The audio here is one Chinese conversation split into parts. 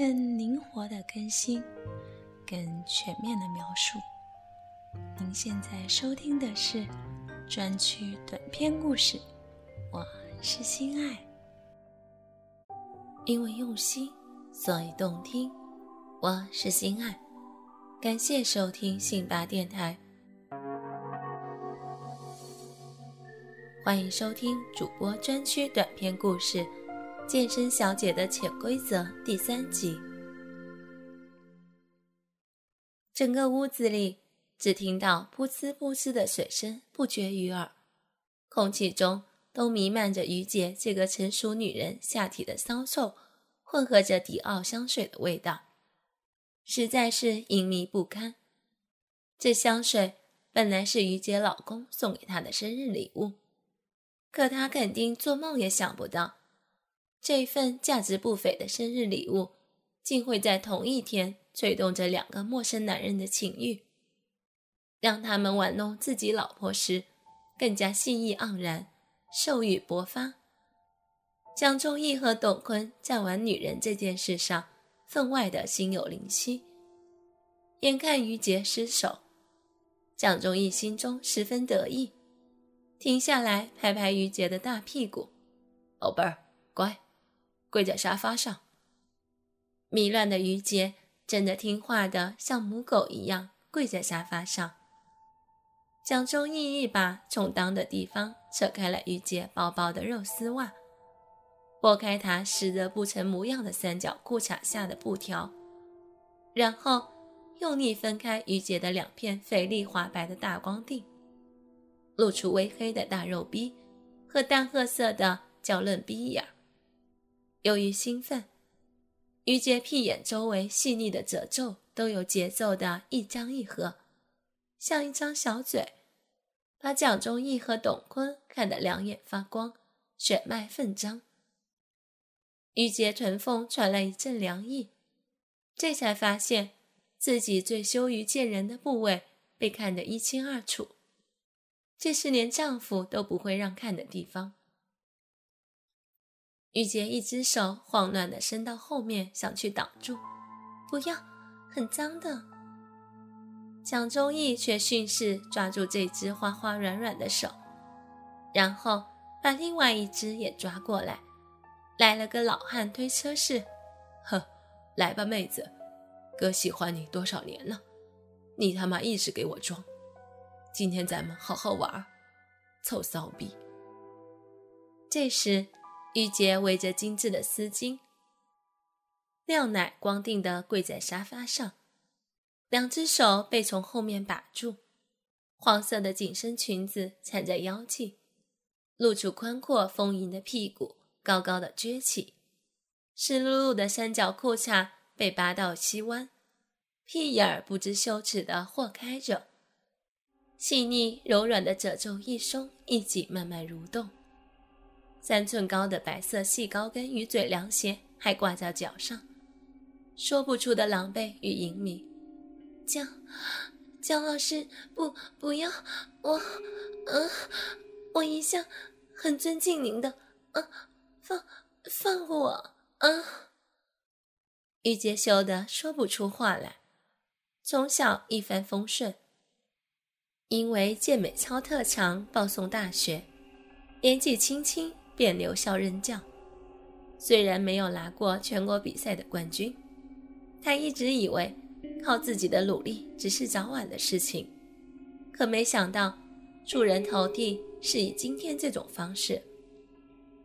更灵活的更新，更全面的描述。您现在收听的是专区短篇故事，我是心爱。因为用心，所以动听。我是心爱，感谢收听信巴电台，欢迎收听主播专区短篇故事《健身小姐的潜规则》第三集。整个屋子里只听到噗呲噗呲的水声不绝于耳，空气中。都弥漫着于姐这个成熟女人下体的骚臭，混合着迪奥香水的味道，实在是隐秘不堪。这香水本来是于姐老公送给她的生日礼物，可她肯定做梦也想不到，这份价值不菲的生日礼物，竟会在同一天吹动着两个陌生男人的情欲，让他们玩弄自己老婆时，更加性意盎然。兽欲勃发，蒋中义和董坤在玩女人这件事上分外的心有灵犀。眼看于杰失手，蒋中义心中十分得意，停下来拍拍于杰的大屁股：“宝贝儿，乖，跪在沙发上。”迷乱的于杰真的听话的像母狗一样跪在沙发上。蒋中义一把从裆的地方扯开了于洁薄薄的肉丝袜，拨开她湿得不成模样的三角裤衩下的布条，然后用力分开于洁的两片肥丽滑白的大光腚，露出微黑的大肉逼和淡褐色的娇嫩逼眼。由于兴奋，于洁屁眼周围细腻的褶皱都有节奏的一张一合。像一张小嘴，把蒋中义和董坤看得两眼发光，血脉奋张。玉洁唇缝传来一阵凉意，这才发现自己最羞于见人的部位被看得一清二楚，这是连丈夫都不会让看的地方。玉洁一只手慌乱地伸到后面，想去挡住，不要，很脏的。蒋中义却顺势抓住这只花花软软的手，然后把另外一只也抓过来，来了个老汉推车式。呵，来吧，妹子，哥喜欢你多少年了，你他妈一直给我装。今天咱们好好玩，臭骚逼。这时，玉洁围着精致的丝巾，廖奶光腚的跪在沙发上。两只手被从后面把住，黄色的紧身裙子缠在腰际，露出宽阔丰盈的屁股，高高的撅起。湿漉漉的三角裤衩被扒到膝弯，屁眼儿不知羞耻的豁开着，细腻柔软的褶皱一松一紧，慢慢蠕动。三寸高的白色细高跟鱼嘴凉鞋还挂在脚上，说不出的狼狈与隐秘。江，江老师，不不要我，嗯，我一向很尊敬您的，嗯，放放过我，嗯。玉洁羞得说不出话来。从小一帆风顺，因为健美操特长，报送大学，年纪轻轻便留校任教。虽然没有拿过全国比赛的冠军，他一直以为。靠自己的努力只是早晚的事情，可没想到出人头地是以今天这种方式。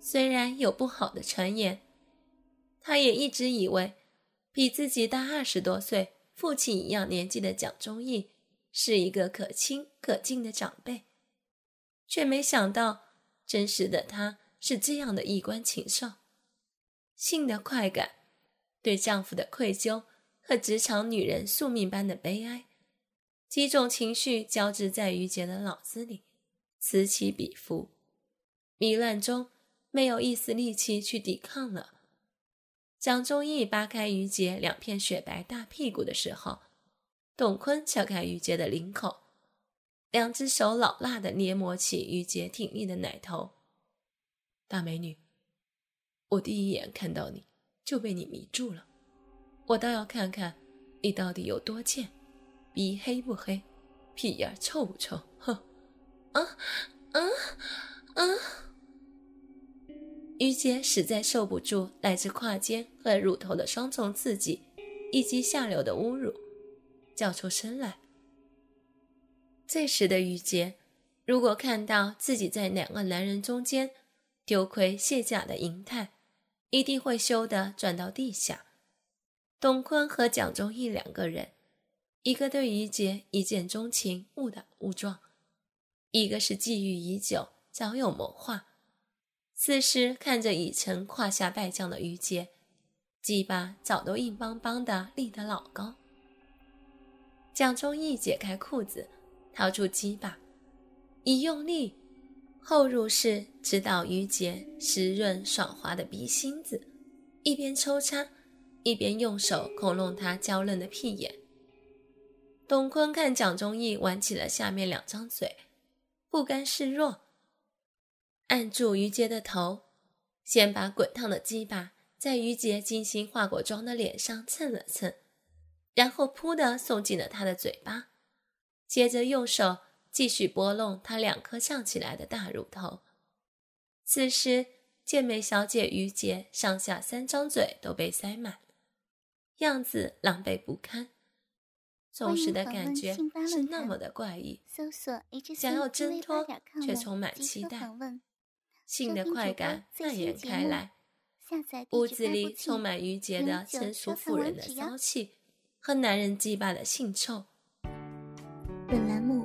虽然有不好的传言，他也一直以为比自己大二十多岁、父亲一样年纪的蒋忠义是一个可亲可敬的长辈，却没想到真实的他是这样的衣冠禽兽。性的快感，对丈夫的愧疚。和职场女人宿命般的悲哀，几种情绪交织在于杰的脑子里，此起彼伏，迷乱中没有一丝力气去抵抗了。蒋中义扒开于杰两片雪白大屁股的时候，董坤撬开于杰的领口，两只手老辣的捏磨起于杰挺立的奶头。大美女，我第一眼看到你就被你迷住了。我倒要看看你到底有多贱，鼻黑不黑，屁眼臭不臭？哼！啊啊啊！于杰实在受不住来自胯间和乳头的双重刺激，以及下流的侮辱，叫出声来。这时的于杰，如果看到自己在两个男人中间丢盔卸甲的银泰，一定会羞得转到地下。董坤和蒋忠义两个人，一个对于杰一见钟情，误打误撞；一个是觊觎已久，早有谋划。此时看着已成胯下败将的于杰，鸡巴早都硬邦邦的立得老高。蒋忠义解开裤子，掏出鸡巴，一用力，后入式直捣于杰湿润爽滑的鼻心子，一边抽插，一边用手抠弄他娇嫩的屁眼。董坤看蒋忠义挽起了下面两张嘴，不甘示弱。按住于杰的头，先把滚烫的鸡巴在于杰精心化过妆的脸上蹭了蹭，然后噗的送进了他的嘴巴，接着用手继续拨弄他两颗胀起来的大乳头。此时，健美小姐于杰上下三张嘴都被塞满，样子狼狈不堪，纵时的感觉是那么的怪异，想要挣脱却充满期待。性的快感蔓延开来，屋子里充满于杰的成熟妇人的骚气和男人羁绊的性臭。本栏目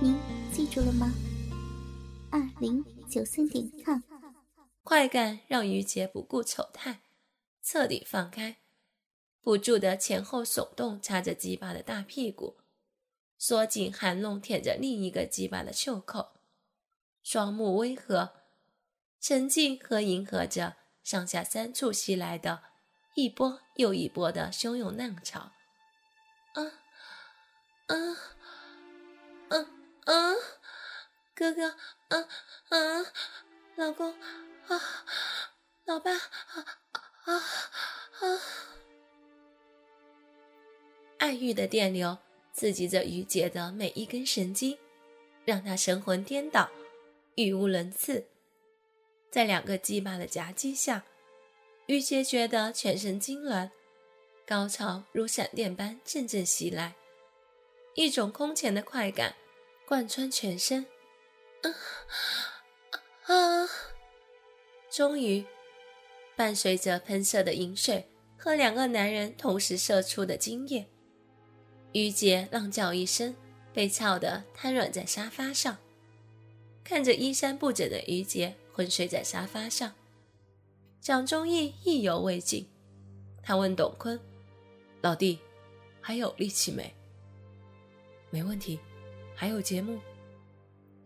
您记住了吗？二零九三点 com。快感让于杰不顾丑态，彻底放开，不住的前后耸动，插着鸡巴的大屁股，缩紧含弄舔着另一个鸡巴的袖口。双目微合，沉浸和迎合着上下三处袭来的一波又一波的汹涌浪潮。啊啊啊啊！哥哥，啊啊！老公，啊，老爸，啊啊啊！爱欲的电流刺激着于杰的每一根神经，让他神魂颠倒。语无伦次，在两个鸡巴的夹击下，于杰觉得全身痉挛，高潮如闪电般阵阵袭来，一种空前的快感贯穿全身。啊啊！终于，伴随着喷射的饮水和两个男人同时射出的精液，于杰浪叫一声，被操得瘫软在沙发上。看着衣衫不整的于杰昏睡在沙发上，蒋忠义意犹未尽，他问董坤：“老弟，还有力气没？”“没问题，还有节目。”“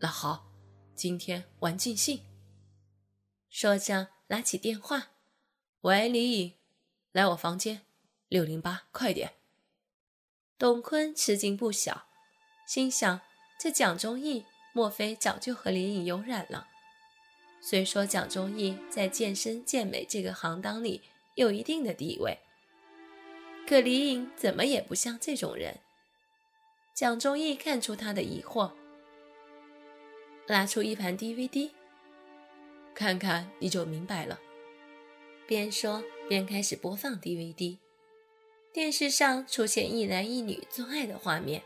那好，今天玩尽兴。”说着拿起电话：“喂，李颖，来我房间，六零八，快点。”董坤吃惊不小，心想：这蒋忠义。莫非早就和李颖有染了？虽说蒋忠义在健身健美这个行当里有一定的地位，可李颖怎么也不像这种人。蒋忠义看出他的疑惑，拿出一盘 DVD，看看你就明白了。边说边开始播放 DVD，电视上出现一男一女做爱的画面，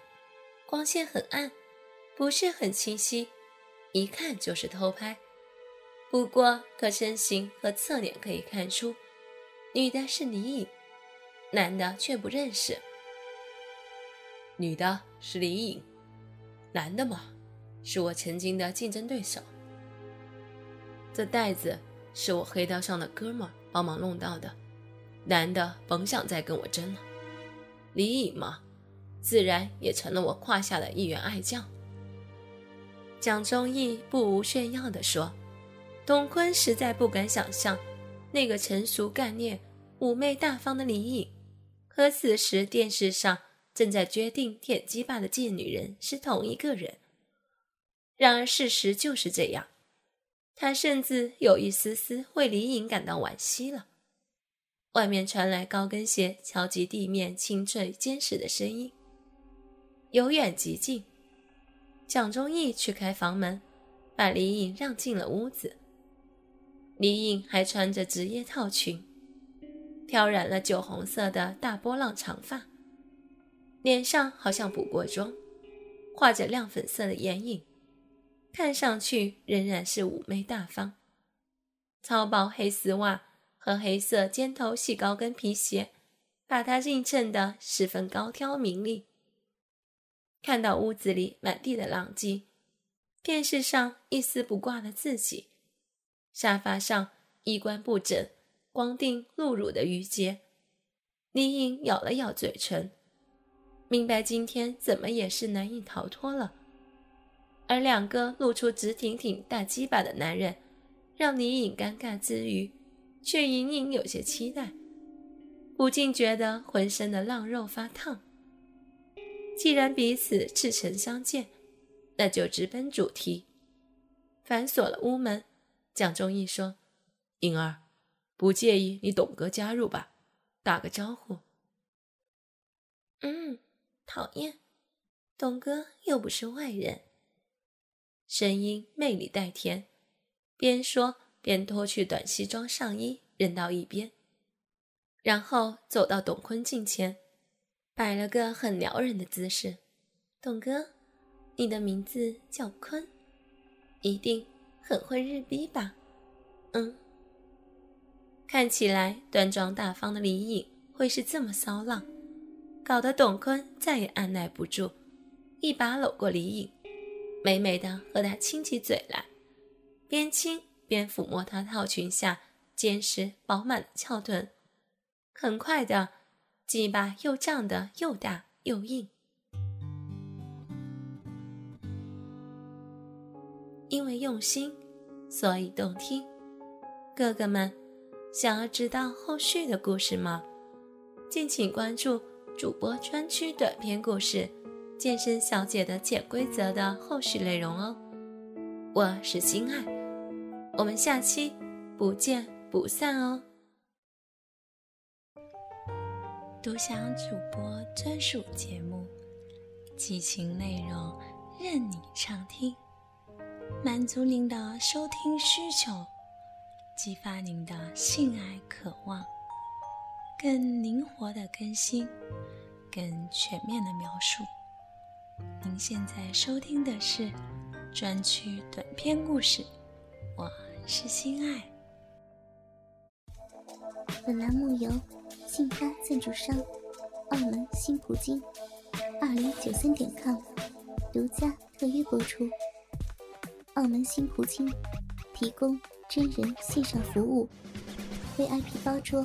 光线很暗。不是很清晰，一看就是偷拍。不过，可身形和侧脸可以看出，女的是李颖，男的却不认识。女的是李颖，男的嘛，是我曾经的竞争对手。这袋子是我黑道上的哥们帮忙弄到的，男的甭想再跟我争了。李颖嘛，自然也成了我胯下的一员爱将。蒋忠义不无炫耀地说：“董坤实在不敢想象，那个成熟干练、妩媚大方的李颖，和此时电视上正在决定舔鸡巴的贱女人是同一个人。然而事实就是这样。”他甚至有一丝丝为李颖感到惋惜了。外面传来高跟鞋敲击地面清脆坚实的声音，由远及近。蒋忠义去开房门，把李颖让进了屋子。李颖还穿着职业套裙，挑染了酒红色的大波浪长发，脸上好像补过妆，画着亮粉色的眼影。看上去仍然是妩媚大方，超薄黑丝袜和黑色尖头细高跟皮鞋，把她映衬得十分高挑明丽。看到屋子里满地的狼藉，电视上一丝不挂的自己，沙发上衣冠不整、光腚露乳的于杰，李颖咬了咬嘴唇，明白今天怎么也是难以逃脱了。而两个露出直挺挺大鸡巴的男人，让李颖尴尬之余，却隐隐有些期待，不禁觉得浑身的浪肉发烫。既然彼此赤诚相见，那就直奔主题。反锁了屋门，蒋忠义说：“颖儿，不介意你董哥加入吧？打个招呼。”“嗯，讨厌，董哥又不是外人。”声音魅力带甜，边说边脱去短西装上衣扔到一边，然后走到董坤近前，摆了个很撩人的姿势。董哥，你的名字叫坤，一定很会日逼吧？嗯。看起来端庄大方的李颖会是这么骚浪，搞得董坤再也按耐不住，一把搂过李颖。美美的和她亲起嘴来，边亲边抚摸她套裙下坚实饱满的翘臀，很快的，鸡巴又胀得又大又硬。因为用心，所以动听。哥哥们，想要知道后续的故事吗？敬请关注主播专区短篇故事。健身小姐的潜规则的后续内容哦，我是心爱，我们下期不见不散哦。独享主播专属节目，激情内容任你畅听，满足您的收听需求，激发您的性爱渴望，更灵活的更新，更全面的描述。您现在收听的是专区短篇故事，我是心爱。本栏目由信发赞助商澳门新葡京二零九三点 com 独家特约播出。澳门新葡京提供真人线上服务，VIP 包桌，